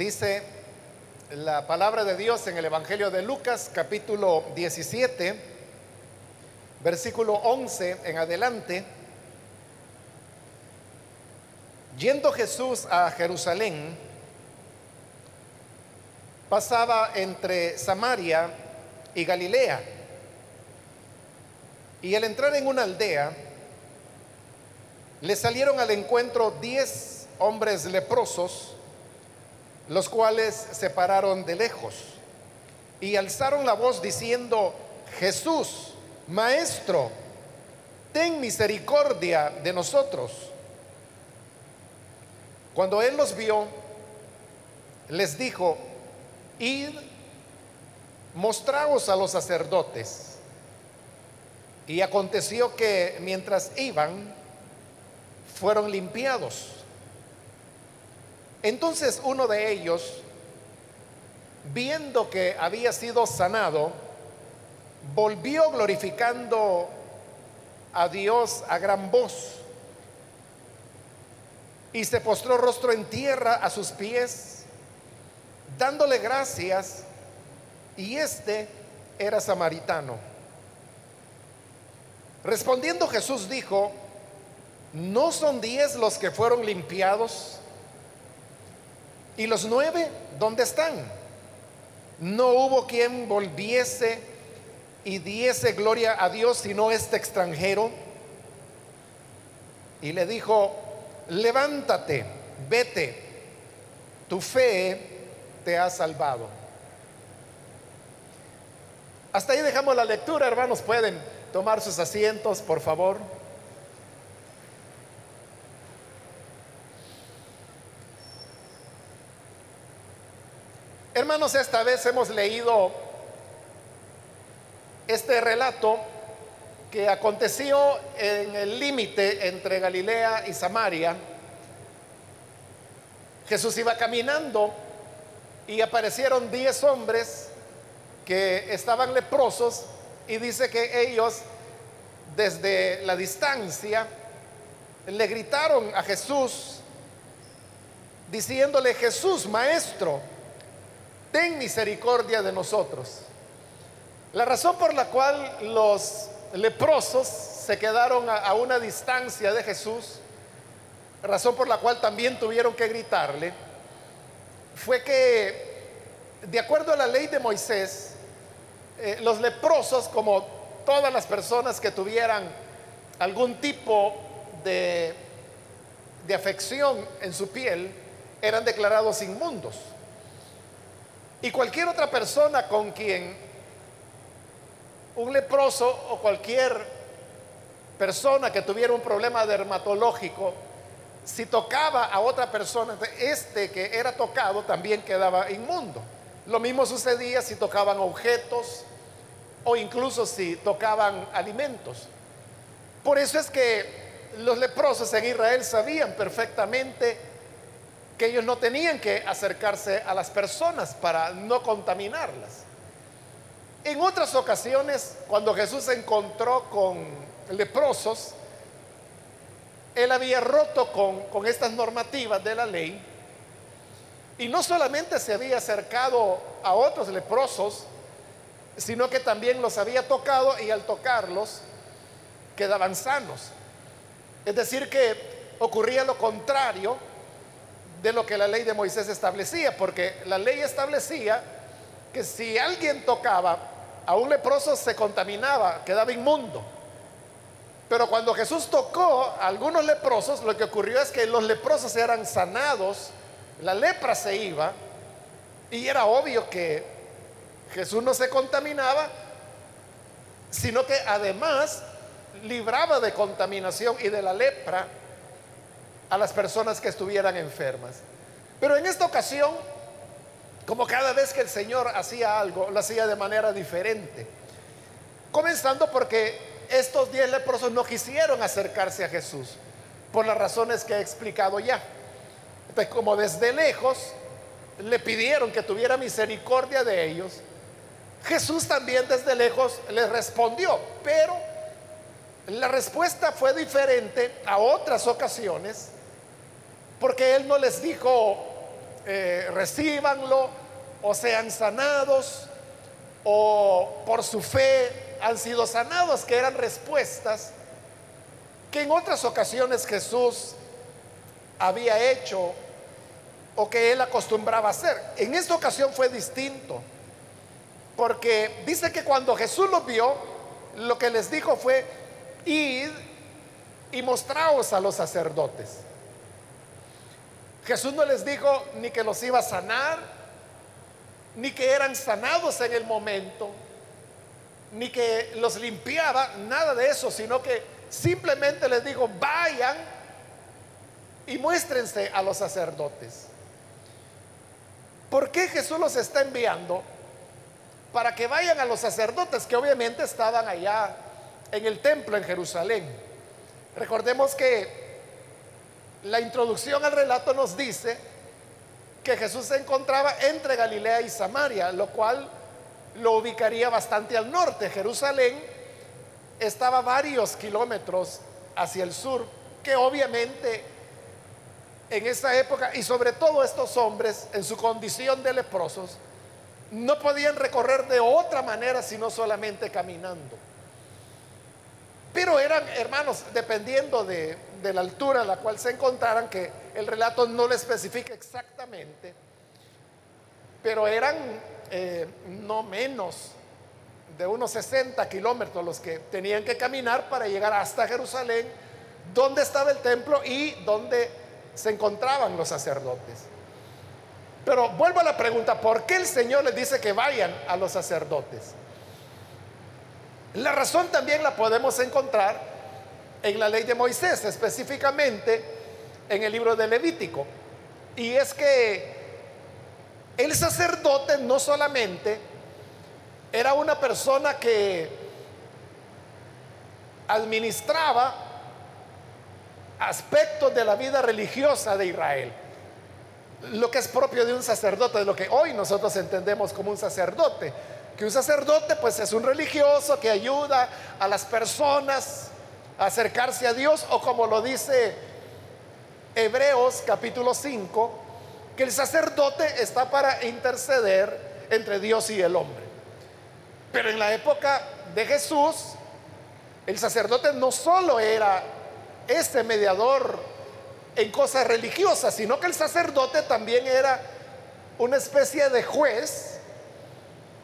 Dice la palabra de Dios en el Evangelio de Lucas capítulo 17, versículo 11 en adelante. Yendo Jesús a Jerusalén, pasaba entre Samaria y Galilea. Y al entrar en una aldea, le salieron al encuentro diez hombres leprosos, los cuales se pararon de lejos y alzaron la voz diciendo, Jesús, Maestro, ten misericordia de nosotros. Cuando él los vio, les dijo, id, mostraos a los sacerdotes. Y aconteció que mientras iban, fueron limpiados. Entonces uno de ellos, viendo que había sido sanado, volvió glorificando a Dios a gran voz y se postró rostro en tierra a sus pies, dándole gracias, y este era samaritano. Respondiendo Jesús dijo, ¿no son diez los que fueron limpiados? ¿Y los nueve dónde están? No hubo quien volviese y diese gloria a Dios sino este extranjero. Y le dijo, levántate, vete, tu fe te ha salvado. Hasta ahí dejamos la lectura, hermanos, pueden tomar sus asientos, por favor. Hermanos, esta vez hemos leído este relato que aconteció en el límite entre Galilea y Samaria. Jesús iba caminando y aparecieron diez hombres que estaban leprosos y dice que ellos desde la distancia le gritaron a Jesús diciéndole, Jesús, maestro, ten misericordia de nosotros. La razón por la cual los leprosos se quedaron a, una distancia de Jesús, razón por la cual también tuvieron que gritarle, fue que, de acuerdo a la ley de Moisés, eh, los leprosos, como todas las personas que tuvieran algún tipo de, de afección en su piel, eran declarados inmundos. Y cualquier otra persona con quien un leproso o cualquier persona que tuviera un problema dermatológico, si tocaba a otra persona, este que era tocado también quedaba inmundo. Lo mismo sucedía si tocaban objetos o incluso si tocaban alimentos. Por eso es que los leprosos en Israel sabían perfectamente que ellos no tenían que acercarse a las personas para no contaminarlas. En otras ocasiones, cuando Jesús se encontró con leprosos, él había roto con, con estas normativas de la ley y no solamente se había acercado a otros leprosos, sino que también los había tocado y al tocarlos quedaban sanos. Es decir, que ocurría lo contrario de lo que la ley de Moisés establecía, porque la ley establecía que si alguien tocaba a un leproso se contaminaba, quedaba inmundo. Pero cuando Jesús tocó a algunos leprosos, lo que ocurrió es que los leprosos eran sanados, la lepra se iba, y era obvio que Jesús no se contaminaba, sino que además libraba de contaminación y de la lepra a las personas que estuvieran enfermas. Pero en esta ocasión, como cada vez que el Señor hacía algo, lo hacía de manera diferente. Comenzando porque estos diez leprosos no quisieron acercarse a Jesús, por las razones que he explicado ya. Entonces, como desde lejos le pidieron que tuviera misericordia de ellos, Jesús también desde lejos les respondió, pero la respuesta fue diferente a otras ocasiones porque él no les dijo, eh, recíbanlo o sean sanados o por su fe han sido sanados, que eran respuestas que en otras ocasiones Jesús había hecho o que él acostumbraba hacer. En esta ocasión fue distinto, porque dice que cuando Jesús los vio, lo que les dijo fue, id y mostraos a los sacerdotes. Jesús no les dijo ni que los iba a sanar, ni que eran sanados en el momento, ni que los limpiaba, nada de eso, sino que simplemente les dijo, vayan y muéstrense a los sacerdotes. ¿Por qué Jesús los está enviando? Para que vayan a los sacerdotes que obviamente estaban allá en el templo en Jerusalén. Recordemos que la introducción al relato nos dice que Jesús se encontraba entre Galilea y Samaria, lo cual lo ubicaría bastante al norte. Jerusalén estaba varios kilómetros hacia el sur, que obviamente en esa época, y sobre todo estos hombres en su condición de leprosos, no podían recorrer de otra manera sino solamente caminando. Pero eran hermanos, dependiendo de, la altura a la cual se encontraran, que el relato no le especifica exactamente, pero eran eh, no menos de unos 60 kilómetros los que tenían que caminar para llegar hasta Jerusalén, donde estaba el templo y donde se encontraban los sacerdotes. Pero vuelvo a la pregunta, ¿por qué el Señor les dice que vayan a los sacerdotes? La razón también la podemos encontrar en la ley de Moisés, específicamente en el libro de Levítico. Y es que el sacerdote no solamente era una persona que administraba aspectos de la vida religiosa de Israel. Lo que es propio de un sacerdote, de lo que hoy nosotros entendemos como un sacerdote. Que un sacerdote pues es un religioso que ayuda a las personas a acercarse a Dios o como lo dice Hebreos capítulo 5, que el sacerdote está para interceder entre Dios y el hombre. Pero en la época de Jesús, el sacerdote no solo era este mediador en cosas religiosas, sino que el sacerdote también era una especie de juez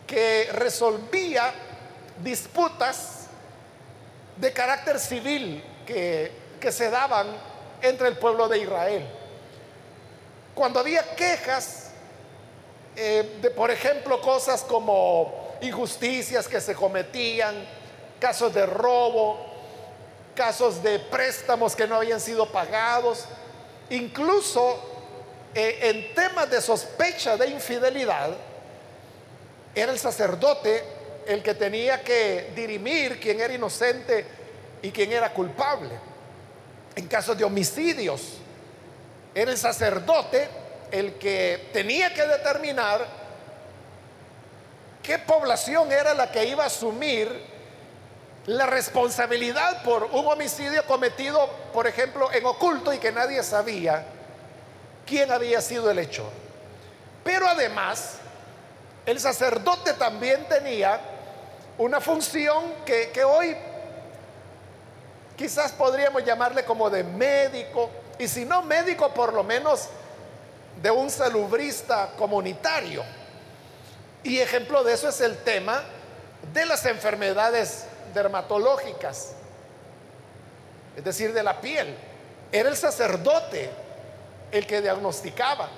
que resolvía disputas de carácter civil que, se daban entre el pueblo de Israel. Cuando había quejas eh, de, por ejemplo, cosas como injusticias que se cometían, casos de robo, casos de préstamos que no habían sido pagados, incluso eh, en temas de sospecha de infidelidad, era el sacerdote el que tenía que dirimir quién era inocente y quién era culpable. En casos de homicidios, era el sacerdote el que tenía que determinar qué población era la que iba a asumir la responsabilidad por un homicidio cometido, por ejemplo, en oculto y que nadie sabía quién había sido el hechor. Pero además, el sacerdote también tenía una función que, que hoy quizás podríamos llamarle como de médico, y si no médico, por lo menos de un salubrista comunitario. Y ejemplo de eso es el tema de las enfermedades dermatológicas, es decir, de la piel. Era el sacerdote el que diagnosticaba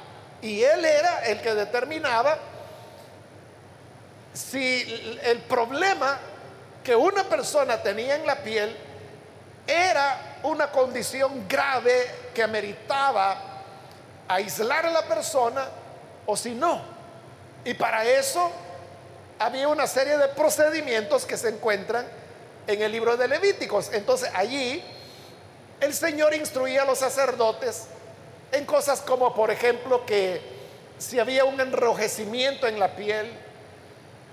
y él era el que determinaba si el problema que una persona tenía en la piel era una condición grave que ameritaba aislar a la persona o si no. Y para eso había una serie de procedimientos que se encuentran en el libro de Levíticos. Entonces allí el Señor instruía a los sacerdotes en cosas como, por ejemplo, que si había un enrojecimiento en la piel,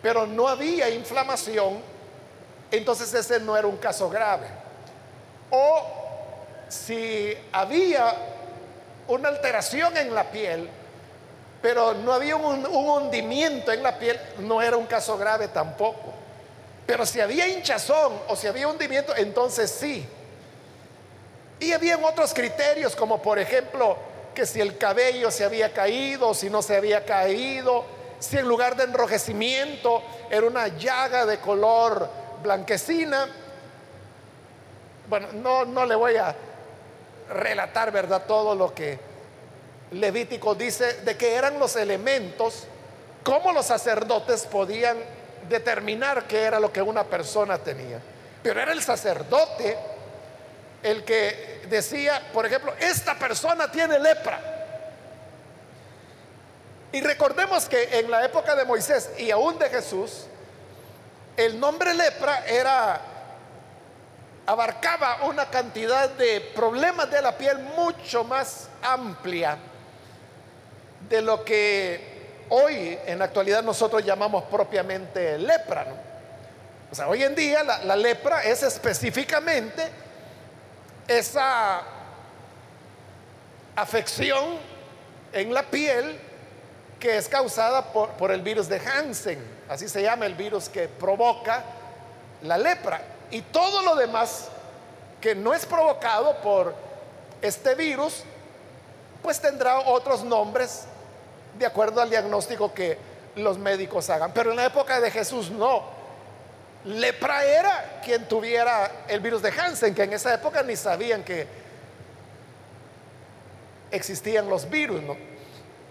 pero no había inflamación, entonces ese no era un caso grave. O si había una alteración en la piel, pero no había un, un hundimiento en la piel, no era un caso grave tampoco. Pero si había hinchazón o si había hundimiento, entonces sí. Y habían otros criterios, como por ejemplo, que si el cabello se había caído, si no se había caído, si en lugar de enrojecimiento era una llaga de color blanquecina. Bueno, no, no le voy a relatar, ¿verdad? Todo lo que Levítico dice de que eran los elementos, cómo los sacerdotes podían determinar qué era lo que una persona tenía. Pero era el sacerdote el que decía, por ejemplo, esta persona tiene lepra. Y recordemos que en la época de Moisés y aún de Jesús, el nombre lepra era abarcaba una cantidad de problemas de la piel mucho más amplia de lo que hoy en la actualidad nosotros llamamos propiamente lepra. O sea, hoy en día la, la lepra es específicamente esa afección en la piel que es causada por, el virus de Hansen, así se llama el virus que provoca la lepra. Y todo lo demás que no es provocado por este virus, pues tendrá otros nombres de acuerdo al diagnóstico que los médicos hagan. Pero en la época de Jesús no. Lepra era quien tuviera el virus de Hansen, que en esa época ni sabían que existían los virus, ¿no?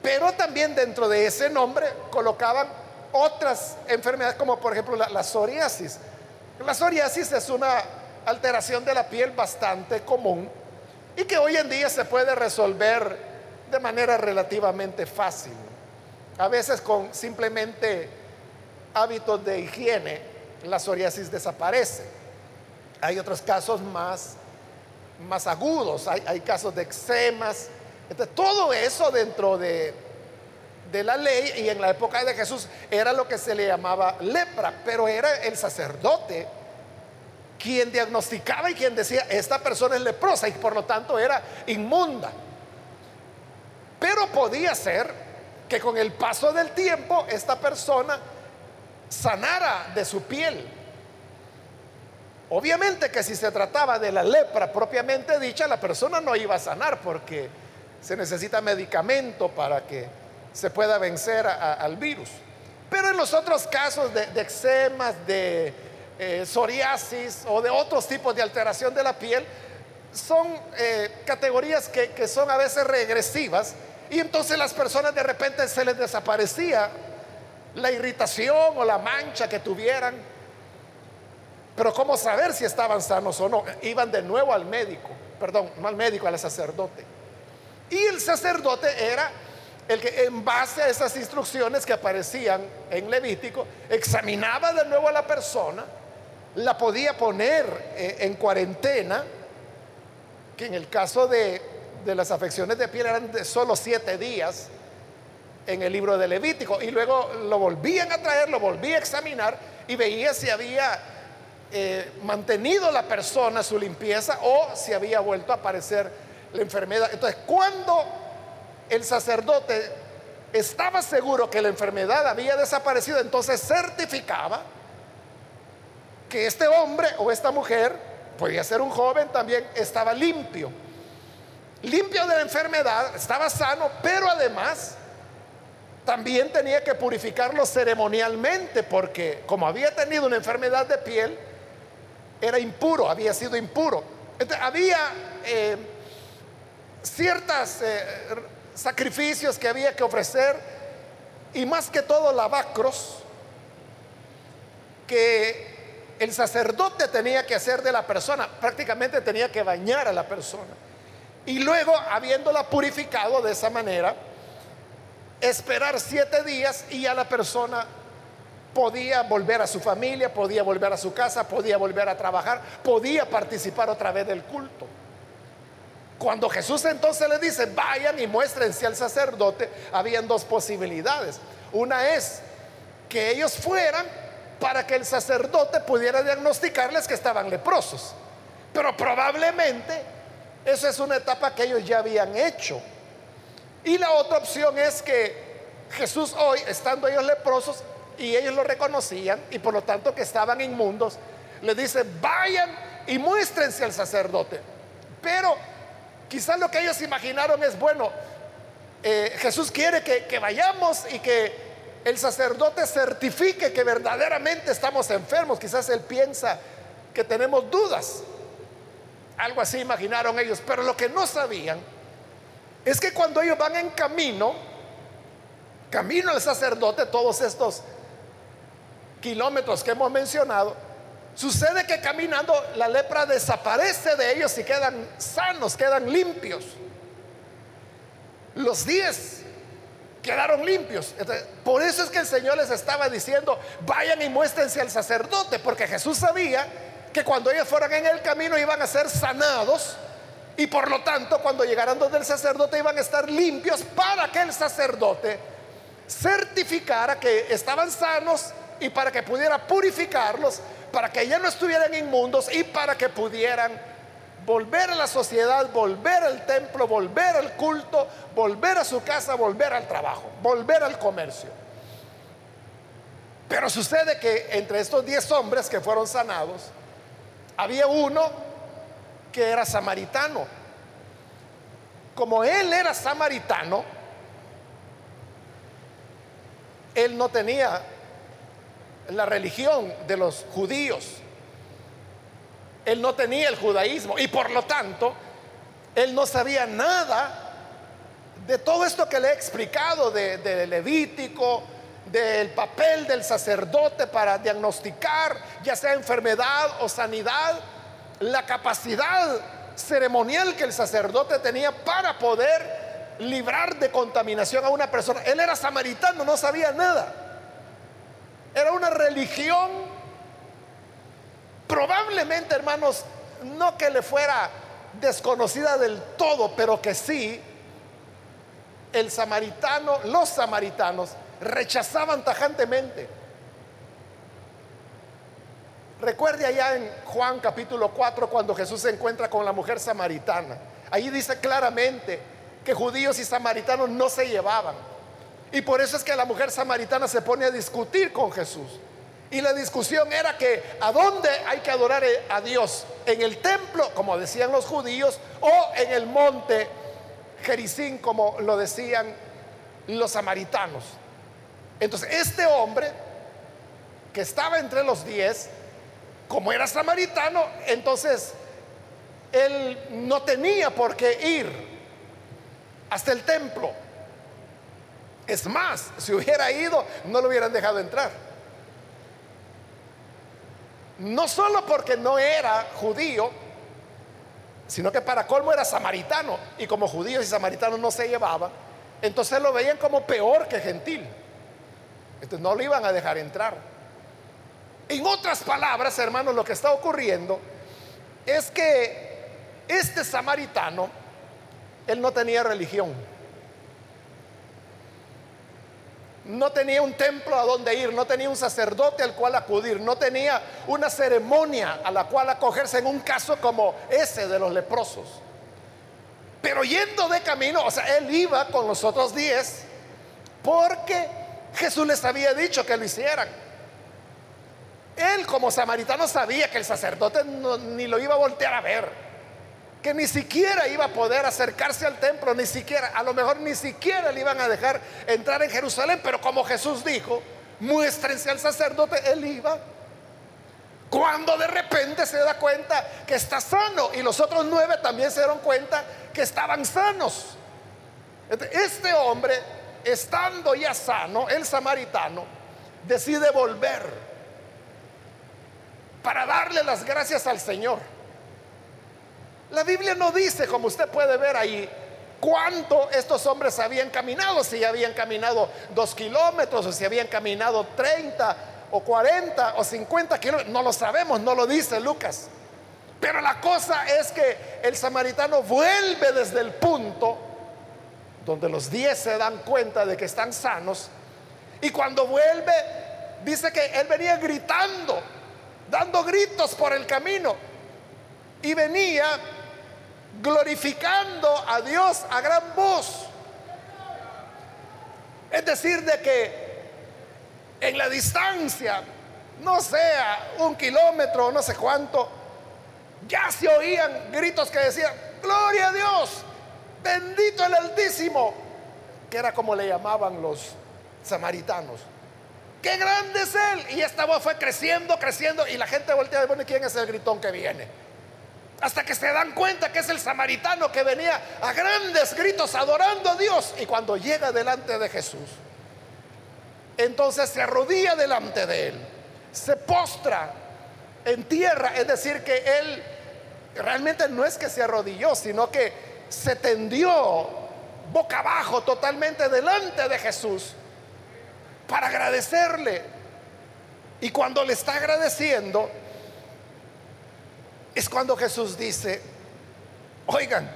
Pero también dentro de ese nombre colocaban otras enfermedades, como por ejemplo la, psoriasis. La psoriasis es una alteración de la piel bastante común y que hoy en día se puede resolver de manera relativamente fácil. A veces con simplemente hábitos de higiene la psoriasis desaparece. Hay otros casos más, más agudos, hay, casos de eczemas. Entonces, todo eso dentro de, de la ley y en la época de Jesús era lo que se le llamaba lepra, pero era el sacerdote quien diagnosticaba y quien decía, esta persona es leprosa y por lo tanto era inmunda. Pero podía ser que con el paso del tiempo esta persona sanara de su piel. Obviamente que si se trataba de la lepra propiamente dicha, la persona no iba a sanar porque se necesita medicamento para que se pueda vencer al virus. Pero en los otros casos de, de eczemas, de eh, psoriasis o de otros tipos de alteración de la piel, son eh, categorías que, son a veces regresivas y entonces las personas de repente se les desaparecía la irritación o la mancha que tuvieran. Pero ¿cómo saber si estaban sanos o no? Iban de nuevo al médico, perdón, no al médico, al sacerdote. Y el sacerdote era el que en base a esas instrucciones que aparecían en Levítico, examinaba de nuevo a la persona, la podía poner eh, en cuarentena, que en el caso de, de las afecciones de piel eran de solo siete días, en el libro de Levítico. Y luego lo volvían a traer, lo volví a examinar y veía si había eh, mantenido la persona su limpieza o si había vuelto a aparecer la enfermedad. Entonces, cuando el sacerdote estaba seguro que la enfermedad había desaparecido, entonces certificaba que este hombre o esta mujer, podía ser un joven también, estaba limpio. Limpio de la enfermedad, estaba sano, pero además también tenía que purificarlo ceremonialmente porque como había tenido una enfermedad de piel, era impuro, había sido impuro. había eh, ciertos eh, sacrificios que había que ofrecer y más que todo lavacros que el sacerdote tenía que hacer de la persona, prácticamente tenía que bañar a la persona. Y luego, habiéndola purificado de esa manera, esperar siete días y ya la persona podía volver a su familia, podía volver a su casa, podía volver a trabajar, podía participar otra vez del culto. Cuando Jesús entonces le dice, vayan y muéstrense al sacerdote, habían dos posibilidades. Una es que ellos fueran para que el sacerdote pudiera diagnosticarles que estaban leprosos. Pero probablemente esa es una etapa que ellos ya habían hecho. Y la otra opción es que Jesús hoy, estando ellos leprosos, y ellos lo reconocían, y por lo tanto que estaban inmundos, le dice, vayan y muéstrense al sacerdote. Pero quizás lo que ellos imaginaron es, bueno, eh, Jesús quiere que, que vayamos y que el sacerdote certifique que verdaderamente estamos enfermos. Quizás él piensa que tenemos dudas. Algo así imaginaron ellos. Pero lo que no sabían es que cuando ellos van en camino, camino al sacerdote, todos estos kilómetros que hemos mencionado, sucede que caminando la lepra desaparece de ellos y quedan sanos, quedan limpios. Los diez quedaron limpios. por eso es que el Señor les estaba diciendo, vayan y muéstrense al sacerdote, porque Jesús sabía que cuando ellos fueran en el camino iban a ser sanados y por lo tanto cuando llegaran donde el sacerdote iban a estar limpios para que el sacerdote certificara que estaban sanos y para que pudiera purificarlos, para que ya no estuvieran inmundos y para que pudieran volver a la sociedad, volver al templo, volver al culto, volver a su casa, volver al trabajo, volver al comercio. Pero sucede que entre estos diez hombres que fueron sanados, había uno que era samaritano. Como él era samaritano, él no tenía la religión de los judíos. Él no tenía el judaísmo y por lo tanto, él no sabía nada de todo esto que le he explicado, de, Levítico, del papel del sacerdote para diagnosticar ya sea enfermedad o sanidad, la capacidad ceremonial que el sacerdote tenía para poder librar de contaminación a una persona. Él era samaritano, no sabía nada. Era una religión Probablemente, hermanos, no que le fuera desconocida del todo, pero que sí, el samaritano, los samaritanos rechazaban tajantemente. Recuerde allá en Juan capítulo 4 cuando Jesús se encuentra con la mujer samaritana. Ahí dice claramente que judíos y samaritanos no se llevaban. Y por eso es que la mujer samaritana se pone a discutir con Jesús. Y la discusión era que a dónde hay que adorar a Dios, en el templo, como decían los judíos, o en el monte Jericín, como lo decían los samaritanos. Entonces, este hombre que estaba entre los diez, como era samaritano, entonces él no tenía por qué ir hasta el templo. Es más, si hubiera ido, no lo hubieran dejado entrar. No solo porque no era judío, sino que para colmo era samaritano. Y como judíos y samaritanos no se llevaban, entonces lo veían como peor que gentil. Entonces no lo iban a dejar entrar. En otras palabras, hermanos, lo que está ocurriendo es que este samaritano, él no tenía religión. No tenía un templo a donde ir, no tenía un sacerdote al cual acudir, no tenía una ceremonia a la cual acogerse en un caso como ese de los leprosos. Pero yendo de camino, o sea, él iba con los otros diez porque Jesús les había dicho que lo hicieran. Él como samaritano sabía que el sacerdote ni lo iba a voltear a ver que ni siquiera iba a poder acercarse al templo, ni siquiera, a lo mejor ni siquiera le iban a dejar entrar en Jerusalén, pero como Jesús dijo, muéstrense al sacerdote, él iba. Cuando de repente se da cuenta que está sano y los otros nueve también se dieron cuenta que estaban sanos. Este hombre, estando ya sano, el samaritano, decide volver para darle las gracias al Señor. La Biblia no dice, como usted puede ver ahí, cuánto estos hombres habían caminado, si habían caminado dos kilómetros o si habían caminado 30 o 40 o 50 kilómetros, no lo sabemos, no lo dice Lucas. Pero la cosa es que el samaritano vuelve desde el punto donde los diez se dan cuenta de que están sanos y cuando vuelve dice que él venía gritando, dando gritos por el camino y venía glorificando a Dios a gran voz. Es decir, de que en la distancia, no sea un kilómetro no sé cuánto, ya se oían gritos que decían, gloria a Dios, bendito el Altísimo, que era como le llamaban los samaritanos. Qué grande es Él. Y esta voz fue creciendo, creciendo, y la gente voltea y pone, ¿quién es el gritón que viene? Hasta que se dan cuenta que es el samaritano que venía a grandes gritos adorando a Dios. Y cuando llega delante de Jesús, entonces se arrodilla delante de Él, se postra en tierra, es decir, que Él realmente no es que se arrodilló, sino que se tendió boca abajo totalmente delante de Jesús para agradecerle. Y cuando le está agradeciendo, es cuando Jesús dice, oigan,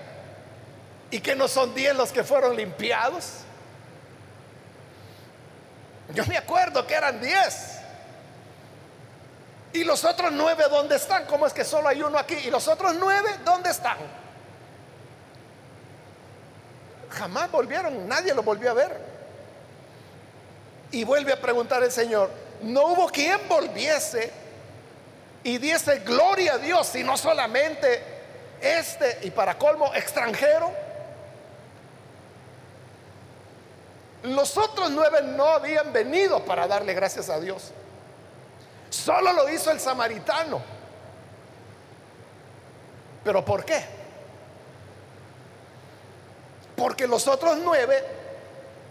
¿y que no son diez los que fueron limpiados? Yo me acuerdo que eran diez. ¿Y los otros nueve dónde están? ¿Cómo es que solo hay uno aquí? ¿Y los otros nueve dónde están? Jamás volvieron, nadie lo volvió a ver. Y vuelve a preguntar el Señor, no hubo quien volviese y diese gloria a Dios, sino solamente este, y para colmo, extranjero. Los otros nueve no habían venido para darle gracias a Dios. Solo lo hizo el samaritano. ¿Pero por qué? Porque los otros nueve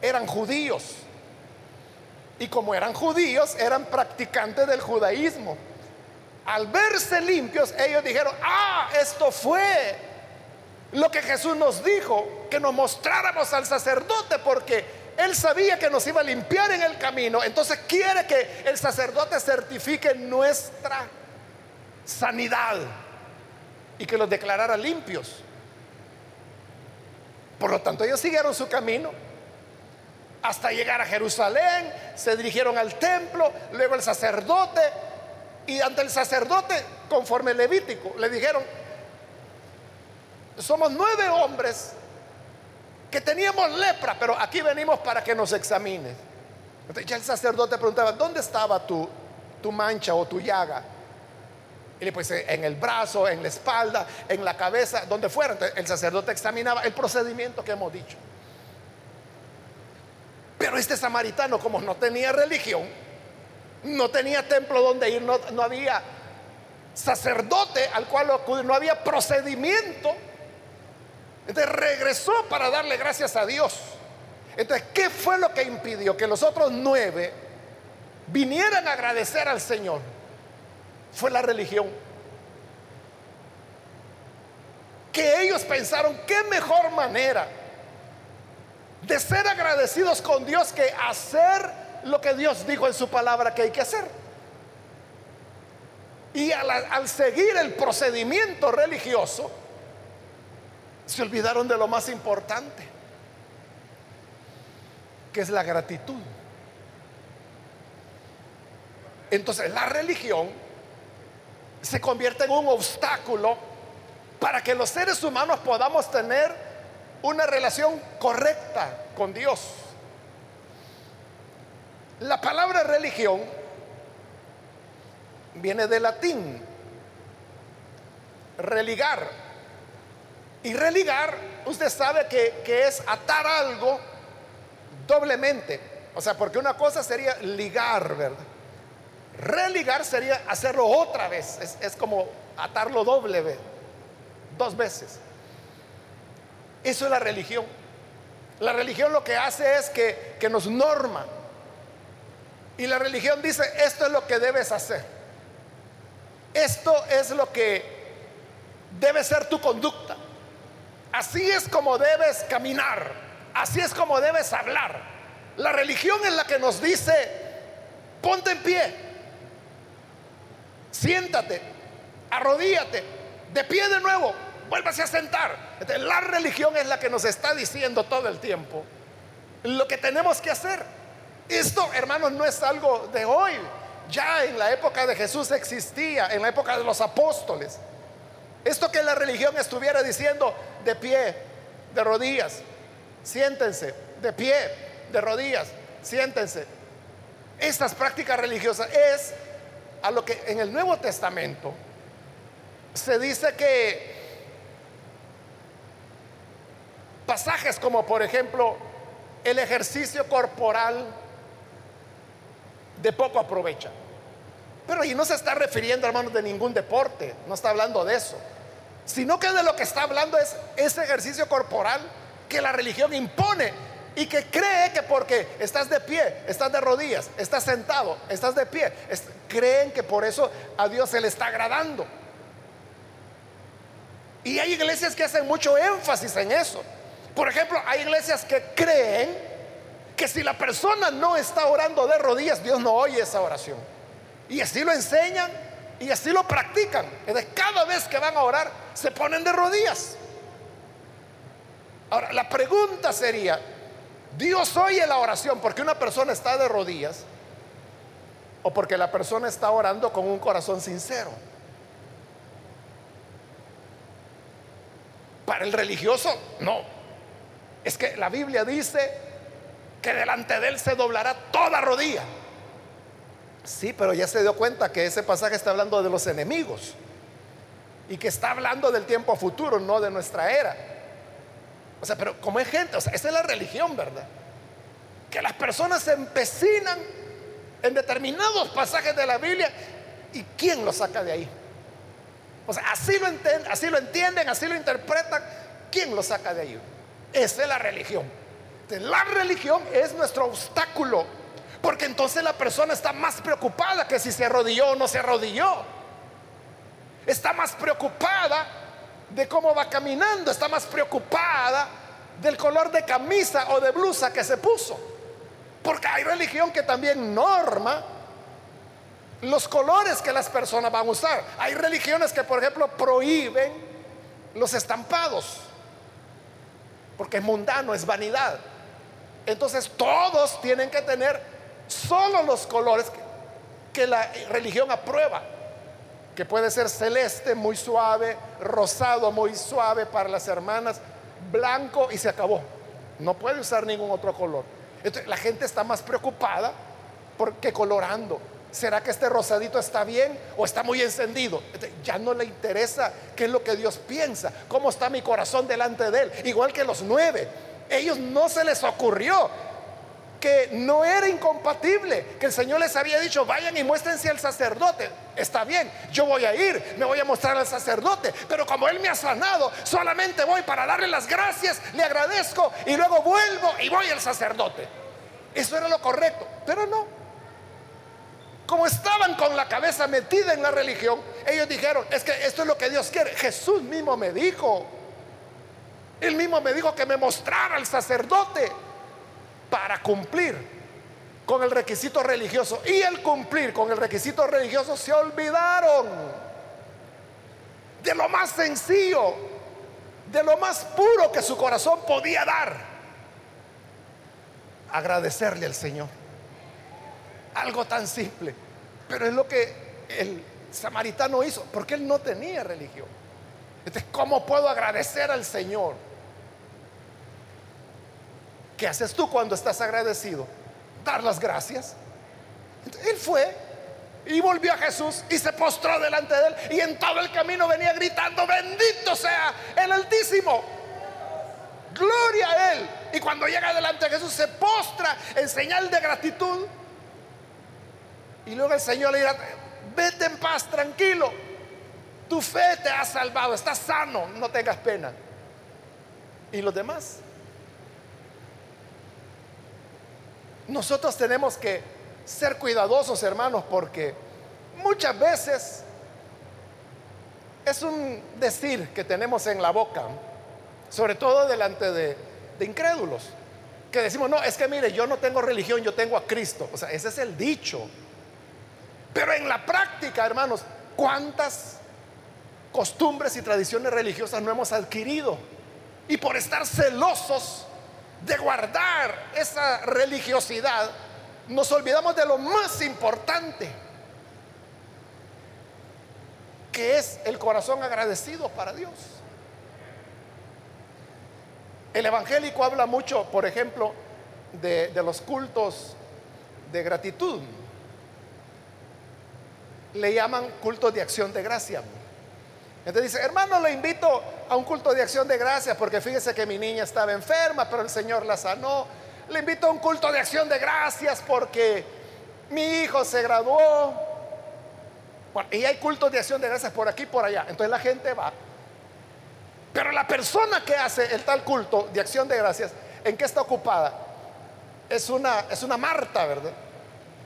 eran judíos. Y como eran judíos, eran practicantes del judaísmo. Al verse limpios, ellos dijeron, ah, esto fue lo que Jesús nos dijo, que nos mostráramos al sacerdote, porque él sabía que nos iba a limpiar en el camino, entonces quiere que el sacerdote certifique nuestra sanidad y que los declarara limpios. Por lo tanto, ellos siguieron su camino hasta llegar a Jerusalén, se dirigieron al templo, luego el sacerdote, y ante el sacerdote, conforme Levítico, le dijeron, somos nueve hombres que teníamos lepra, pero aquí venimos para que nos examines. Entonces ya el sacerdote preguntaba, ¿dónde estaba tu, tu mancha o tu llaga? Y le pues en el brazo, en la espalda, en la cabeza, donde fuera. Entonces, el sacerdote examinaba el procedimiento que hemos dicho. Pero este samaritano, como no tenía religión, no tenía templo donde ir, no, no había sacerdote al cual acudir, no había procedimiento entonces regresó para darle gracias a Dios. Entonces, ¿qué fue lo que impidió que los otros nueve vinieran a agradecer al Señor? Fue la religión. Que ellos pensaron, qué mejor manera de ser agradecidos con Dios que hacer lo que Dios dijo en su palabra que hay que hacer. Y al, al seguir el procedimiento religioso, se olvidaron de lo más importante, que es la gratitud. Entonces la religión se convierte en un obstáculo para que los seres humanos podamos tener una relación correcta con Dios. La palabra religión viene del latín, religar, y religar, usted sabe que, es atar algo doblemente. O sea, porque una cosa sería ligar, ¿verdad? Religar sería hacerlo otra vez. Es, como atarlo doble, dos veces. Eso es la religión. La religión lo que hace es que, que nos norma. Y la religión dice, esto es lo que debes hacer. Esto es lo que debe ser tu conducta. Así es como debes caminar, así es como debes hablar. La religión es la que nos dice, ponte en pie, siéntate, arrodíate, de pie de nuevo, vuélvase a sentar. la religión es la que nos está diciendo todo el tiempo lo que tenemos que hacer. Esto, hermanos, no es algo de hoy. Ya en la época de Jesús existía, en la época de los apóstoles. Esto que la religión estuviera diciendo de pie, de rodillas, siéntense, de pie, de rodillas, siéntense. Estas prácticas religiosas es a lo que en el Nuevo Testamento se dice que pasajes como por ejemplo el ejercicio corporal de poco aprovecha. Pero ahí no se está refiriendo, hermanos, de ningún deporte, no está hablando de eso, sino que de lo que está hablando es ese ejercicio corporal que la religión impone y que cree que porque estás de pie, estás de rodillas, estás sentado, estás de pie, creen que por eso a Dios se le está agradando. Y hay iglesias que hacen mucho énfasis en eso. Por ejemplo, hay iglesias que creen que si la persona no está orando de rodillas, Dios no oye esa oración. Y así lo enseñan y así lo practican. Entonces, cada vez que van a orar, se ponen de rodillas. Ahora, la pregunta sería, ¿Dios oye la oración porque una persona está de rodillas o porque la persona está orando con un corazón sincero? Para el religioso, no. Es que la Biblia dice que delante de él se doblará toda rodilla. Sí, pero ya se dio cuenta que ese pasaje está hablando de los enemigos y que está hablando del tiempo futuro, no de nuestra era. O sea, pero como es gente, esa es la religión, ¿verdad? Que las personas se empecinan en determinados pasajes de la Biblia y ¿quién lo saca de ahí? O sea, así lo, entienden, así lo entienden, así lo interpretan, ¿quién lo saca de ahí? Esa es la religión. La religión es nuestro obstáculo, porque entonces la persona está más preocupada que si se arrodilló o no se arrodilló. Está más preocupada de cómo va caminando, está más preocupada del color de camisa o de blusa que se puso. Porque hay religión que también norma los colores que las personas van a usar. Hay religiones que, por ejemplo, prohíben los estampados, porque es mundano, es vanidad. Entonces todos tienen que tener solo los colores que, la religión aprueba que puede ser celeste, muy suave, rosado, muy suave para las hermanas, blanco y se acabó. No puede usar ningún otro color. Entonces, la gente está más preocupada porque colorando. ¿Será que este rosadito está bien o está muy encendido? ya no le interesa qué es lo que Dios piensa, cómo está mi corazón delante de Él. Igual que los nueve, ellos no se les ocurrió que no era incompatible, que el Señor les había dicho, vayan y muéstrense al sacerdote. Está bien, yo voy a ir, me voy a mostrar al sacerdote, pero como Él me ha sanado, solamente voy para darle las gracias, le agradezco y luego vuelvo y voy al sacerdote. Eso era lo correcto, pero no. Como estaban con la cabeza metida en la religión, ellos dijeron, es que esto es lo que Dios quiere. Jesús mismo me dijo, Él mismo me dijo que me mostrara al sacerdote para cumplir con el requisito religioso y el cumplir con el requisito religioso se olvidaron de lo más sencillo, de lo más puro que su corazón podía dar. Agradecerle al Señor. Algo tan simple, pero es lo que el samaritano hizo, porque él no tenía religión. Entonces, ¿cómo puedo agradecer al Señor? ¿Qué haces tú cuando estás agradecido? Dar las gracias. él fue y volvió a Jesús y se postró delante de él y en todo el camino venía gritando, bendito sea el Altísimo. Gloria a él. Y cuando llega delante de Jesús se postra en señal de gratitud. Y luego el Señor le dirá, vete en paz, tranquilo. Tu fe te ha salvado, estás sano, no tengas pena. ¿Y los demás? Nosotros tenemos que ser cuidadosos, hermanos, porque muchas veces es un decir que tenemos en la boca, sobre todo delante de, incrédulos, que decimos, no, es que mire, yo no tengo religión, yo tengo a Cristo. O sea, ese es el dicho. Pero en la práctica, hermanos, ¿cuántas costumbres y tradiciones religiosas no hemos adquirido? Y por estar celosos de guardar esa religiosidad, nos olvidamos de lo más importante, que es el corazón agradecido para Dios. El evangélico habla mucho, por ejemplo, de, los cultos de gratitud. Le llaman culto de acción de gracia. Entonces dice, hermano, le invito a un culto de acción de gracias porque fíjese que mi niña estaba enferma, pero el Señor la sanó. Le invito a un culto de acción de gracias porque mi hijo se graduó. y hay cultos de acción de gracias por aquí y por allá. Entonces la gente va. Pero la persona que hace el tal culto de acción de gracias, ¿en qué está ocupada? Es una, es una Marta, ¿verdad?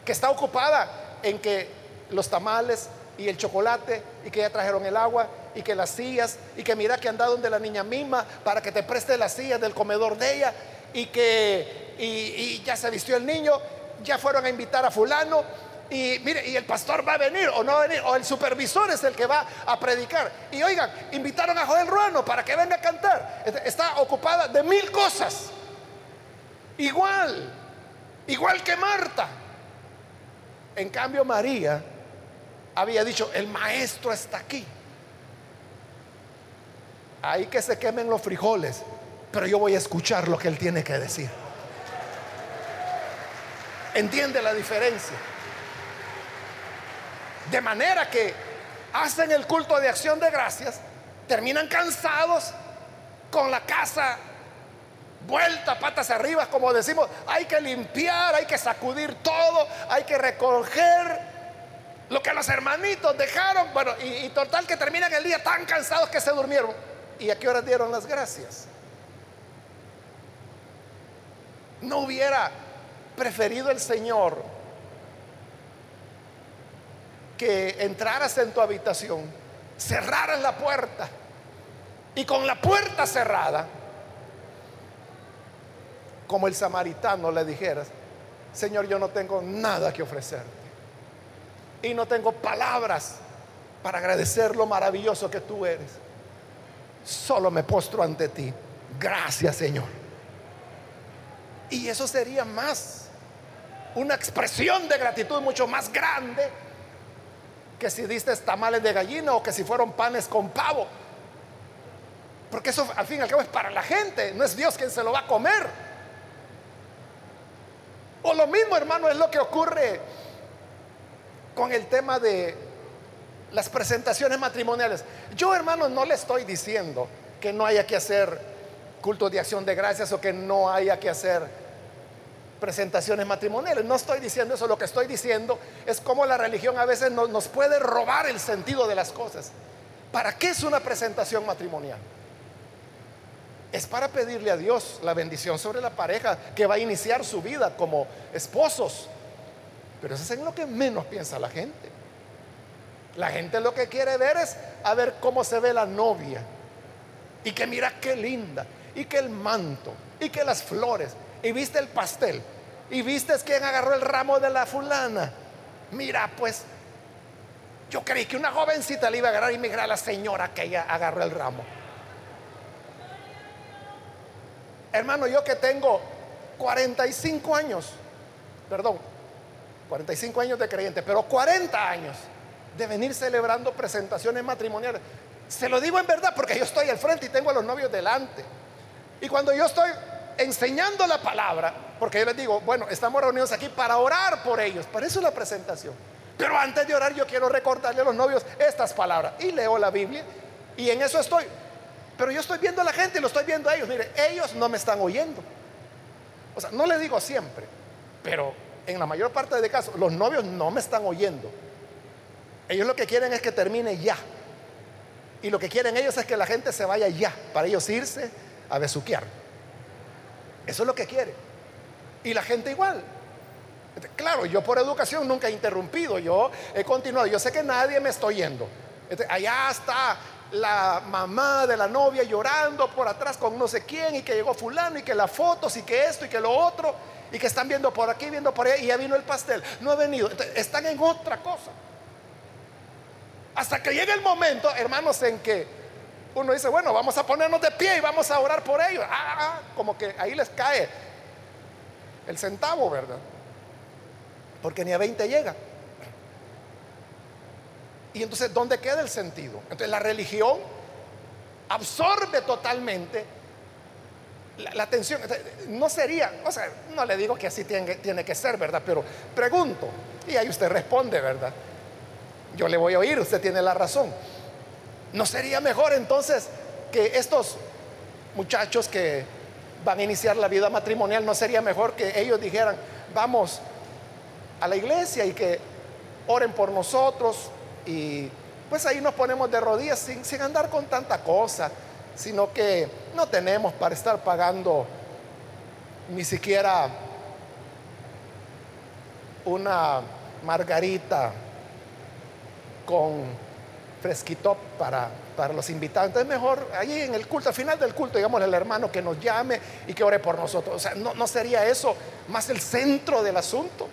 Que está ocupada en que los tamales y el chocolate y que ya trajeron el agua y que las sillas y que mira que anda donde la niña misma para que te preste las sillas del comedor de ella y que y, ya se vistió el niño, ya fueron a invitar a fulano y mire, y el pastor va a venir o no va a venir, o el supervisor es el que va a predicar. Y oigan, invitaron a Joel Ruano para que venga a cantar. Está ocupada de mil cosas. Igual, igual que Marta. En cambio, María había dicho, el maestro está aquí. Ahí que se quemen los frijoles, pero yo voy a escuchar lo que él tiene que decir. ¿Entiende la diferencia? De manera que hacen el culto de acción de gracias, terminan cansados con la casa vuelta patas arriba, como decimos, hay que limpiar, hay que sacudir todo, hay que recoger lo que los hermanitos dejaron. Bueno, y, total que terminan el día tan cansados que se durmieron. ¿Y a qué hora dieron las gracias? No hubiera preferido el Señor que entraras en tu habitación, cerraras la puerta y con la puerta cerrada, como el samaritano le dijeras, Señor, yo no tengo nada que ofrecerte y no tengo palabras para agradecer lo maravilloso que tú eres solo me postro ante ti. Gracias, Señor. Y eso sería más, una expresión de gratitud mucho más grande que si diste tamales de gallina o que si fueron panes con pavo. Porque eso al fin y al cabo es para la gente, no es Dios quien se lo va a comer. O lo mismo, hermano, es lo que ocurre con el tema de las presentaciones matrimoniales. Yo, hermano, no le estoy diciendo que no haya que hacer culto de acción de gracias o que no haya que hacer presentaciones matrimoniales. No estoy diciendo eso. Lo que estoy diciendo es cómo la religión a veces nos puede robar el sentido de las cosas. ¿Para qué es una presentación matrimonial? Es para pedirle a Dios la bendición sobre la pareja que va a iniciar su vida como esposos. Pero eso es en lo que menos piensa la gente. La gente lo que quiere ver es a ver cómo se ve la novia. Y que mira qué linda. Y que el manto. Y que las flores. Y viste el pastel. Y viste quién agarró el ramo de la fulana. Mira, pues yo creí que una jovencita le iba a agarrar y mira la señora que ella agarró el ramo. Hermano, yo que tengo 45 años, perdón, 45 años de creyente, pero 40 años de venir celebrando presentaciones matrimoniales. Se lo digo en verdad porque yo estoy al frente y tengo a los novios delante. Y cuando yo estoy enseñando la palabra, porque yo les digo, bueno, estamos reunidos aquí para orar por ellos, para eso es la presentación. Pero antes de orar yo quiero recordarle a los novios estas palabras. Y leo la Biblia y en eso estoy. Pero yo estoy viendo a la gente y lo estoy viendo a ellos. Mire, ellos no me están oyendo. O sea, no le digo siempre, pero en la mayor parte de casos, los novios no me están oyendo. Ellos lo que quieren es que termine ya. Y lo que quieren ellos es que la gente se vaya ya, para ellos irse a besuquear. Eso es lo que quieren. Y la gente igual. Claro, yo por educación nunca he interrumpido, yo he continuado. Yo sé que nadie me está oyendo. Allá está la mamá de la novia llorando por atrás con no sé quién y que llegó fulano y que las fotos y que esto y que lo otro y que están viendo por aquí, viendo por allá y ya vino el pastel. No ha venido. están en otra cosa. Hasta que llegue el momento, hermanos, en que uno dice, bueno, vamos a ponernos de pie y vamos a orar por ellos. Ah, ah, ah, como que ahí les cae el centavo, ¿verdad? Porque ni a 20 llega. Y entonces, ¿dónde queda el sentido? Entonces, la religión absorbe totalmente la, atención. No sería, o sea, no le digo que así tiene, tiene que ser, ¿verdad? Pero pregunto, y ahí usted responde, ¿verdad? Yo le voy a oír, usted tiene la razón. ¿No sería mejor entonces que estos muchachos que van a iniciar la vida matrimonial, no sería mejor que ellos dijeran, vamos a la iglesia y que oren por nosotros y pues ahí nos ponemos de rodillas sin, sin andar con tanta cosa, sino que no tenemos para estar pagando ni siquiera una margarita con fresquito para, para los invitados. Entonces mejor allí en el culto, al final del culto, digamos al hermano que nos llame y que ore por nosotros. O sea, no, no sería eso más el centro del asunto.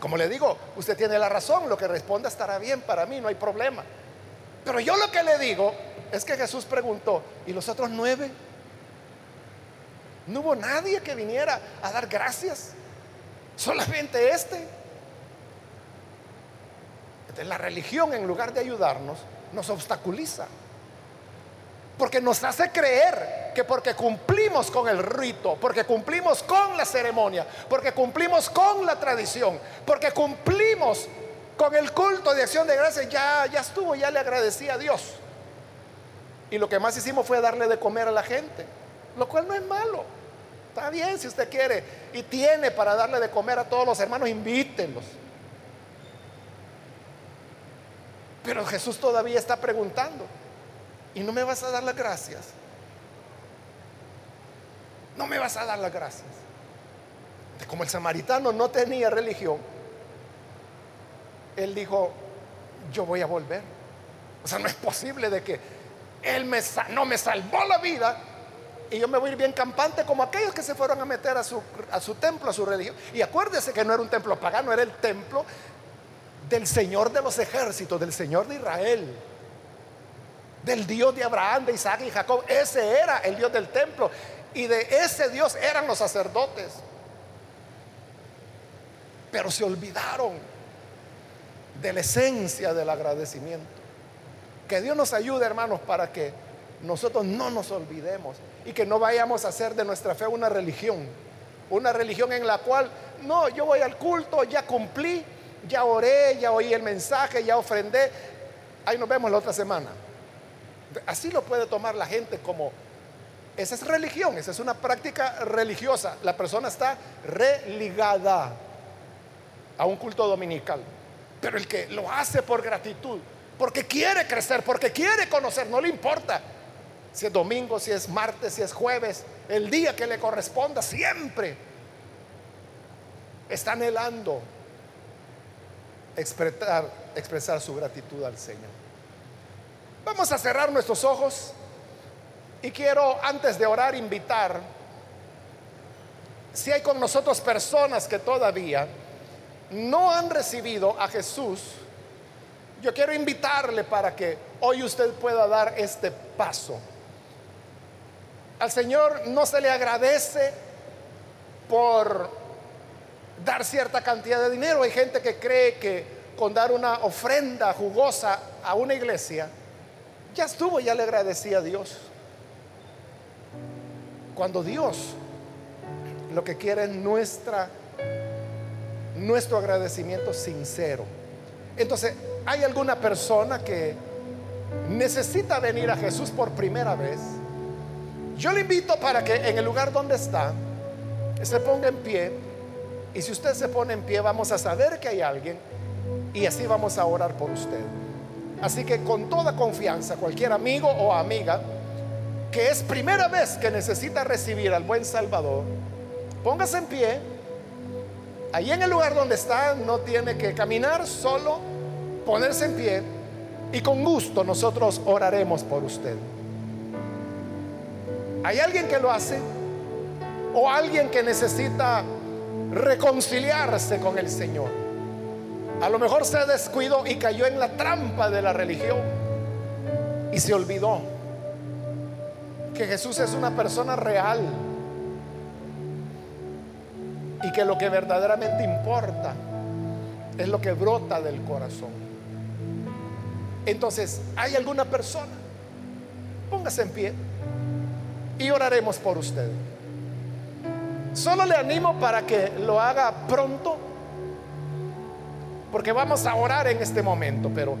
Como le digo, usted tiene la razón, lo que responda estará bien para mí, no hay problema. Pero yo lo que le digo es que Jesús preguntó, ¿y los otros nueve? No hubo nadie que viniera a dar gracias, solamente este. Entonces la religión en lugar de ayudarnos nos obstaculiza. Porque nos hace creer que porque cumplimos con el rito, porque cumplimos con la ceremonia, porque cumplimos con la tradición, porque cumplimos con el culto de acción de gracias, ya, ya estuvo, ya le agradecí a Dios. Y lo que más hicimos fue darle de comer a la gente, lo cual no es malo. Está bien si usted quiere y tiene para darle de comer a todos los hermanos, invítenlos. Pero Jesús todavía está preguntando, ¿y no me vas a dar las gracias? No me vas a dar las gracias. Como el samaritano no tenía religión, él dijo, yo voy a volver. O sea, no es posible de que él me, no me salvó la vida y yo me voy a ir bien campante como aquellos que se fueron a meter a su, a su templo, a su religión. Y acuérdese que no era un templo pagano, era el templo del Señor de los ejércitos, del Señor de Israel, del Dios de Abraham, de Isaac y Jacob. Ese era el Dios del templo. Y de ese Dios eran los sacerdotes. Pero se olvidaron de la esencia del agradecimiento. Que Dios nos ayude, hermanos, para que nosotros no nos olvidemos y que no vayamos a hacer de nuestra fe una religión. Una religión en la cual, no, yo voy al culto, ya cumplí, ya oré, ya oí el mensaje, ya ofrendé. Ahí nos vemos la otra semana. Así lo puede tomar la gente como, esa es religión, esa es una práctica religiosa. La persona está religada a un culto dominical. Pero el que lo hace por gratitud, porque quiere crecer, porque quiere conocer, no le importa si es domingo, si es martes, si es jueves, el día que le corresponda, siempre está anhelando expresar, expresar su gratitud al Señor. Vamos a cerrar nuestros ojos y quiero antes de orar invitar, si hay con nosotros personas que todavía no han recibido a Jesús, yo quiero invitarle para que hoy usted pueda dar este paso. Al Señor no se le agradece por dar cierta cantidad de dinero. Hay gente que cree que con dar una ofrenda jugosa a una iglesia, ya estuvo, ya le agradecía a Dios. Cuando Dios lo que quiere es nuestra, nuestro agradecimiento sincero. Entonces, ¿hay alguna persona que necesita venir a Jesús por primera vez? Yo le invito para que en el lugar donde está, se ponga en pie y si usted se pone en pie, vamos a saber que hay alguien y así vamos a orar por usted. Así que con toda confianza, cualquier amigo o amiga que es primera vez que necesita recibir al buen Salvador, póngase en pie. Ahí en el lugar donde está, no tiene que caminar, solo ponerse en pie y con gusto nosotros oraremos por usted. ¿Hay alguien que lo hace? ¿O alguien que necesita reconciliarse con el Señor. A lo mejor se descuidó y cayó en la trampa de la religión y se olvidó que Jesús es una persona real y que lo que verdaderamente importa es lo que brota del corazón. Entonces, ¿hay alguna persona? Póngase en pie. y oraremos por usted. Solo le animo para que lo haga pronto, porque vamos a orar en este momento, pero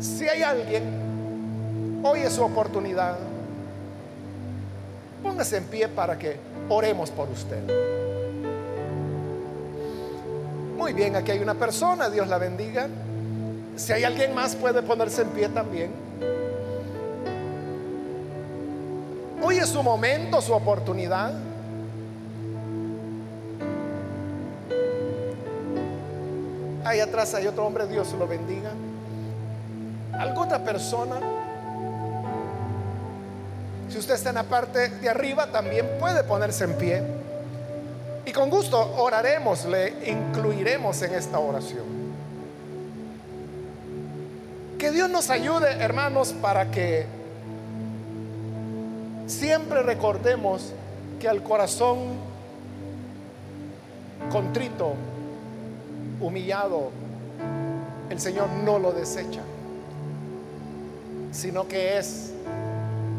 si hay alguien, hoy es su oportunidad. Póngase en pie para que oremos por usted. Muy bien, aquí hay una persona, Dios la bendiga. Si hay alguien más puede ponerse en pie también. Hoy es su momento, su oportunidad. Ahí atrás hay otro hombre, Dios lo bendiga. ¿Alguna otra persona? Si usted está en la parte de arriba, también puede ponerse en pie. Y con gusto oraremos, le incluiremos en esta oración. Dios nos ayude, hermanos, para que siempre recordemos que al corazón contrito, humillado, el Señor no lo desecha, sino que es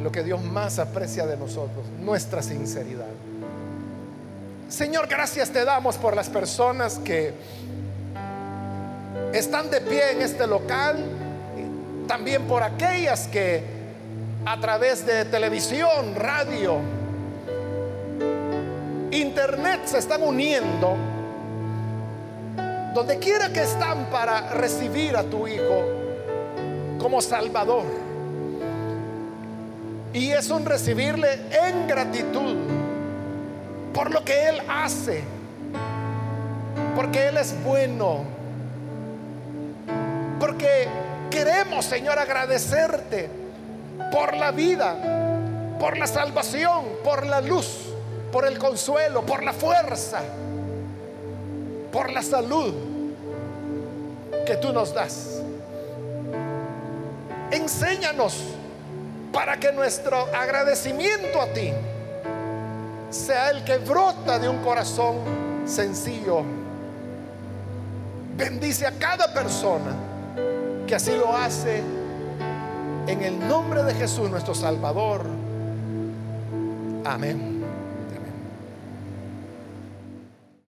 lo que Dios más aprecia de nosotros, nuestra sinceridad. Señor, gracias te damos por las personas que están de pie en este local, también por aquellas que a través de televisión, radio, internet se están uniendo. Donde quiera que están para recibir a tu Hijo como Salvador. Y es un recibirle en gratitud por lo que Él hace, porque Él es bueno, porque queremos, Señor, agradecerte por la vida, por la salvación, por la luz, por el consuelo, por la fuerza por la salud que tú nos das. Enséñanos para que nuestro agradecimiento a ti sea el que brota de un corazón sencillo. Bendice a cada persona que así lo hace en el nombre de Jesús nuestro Salvador. Amén.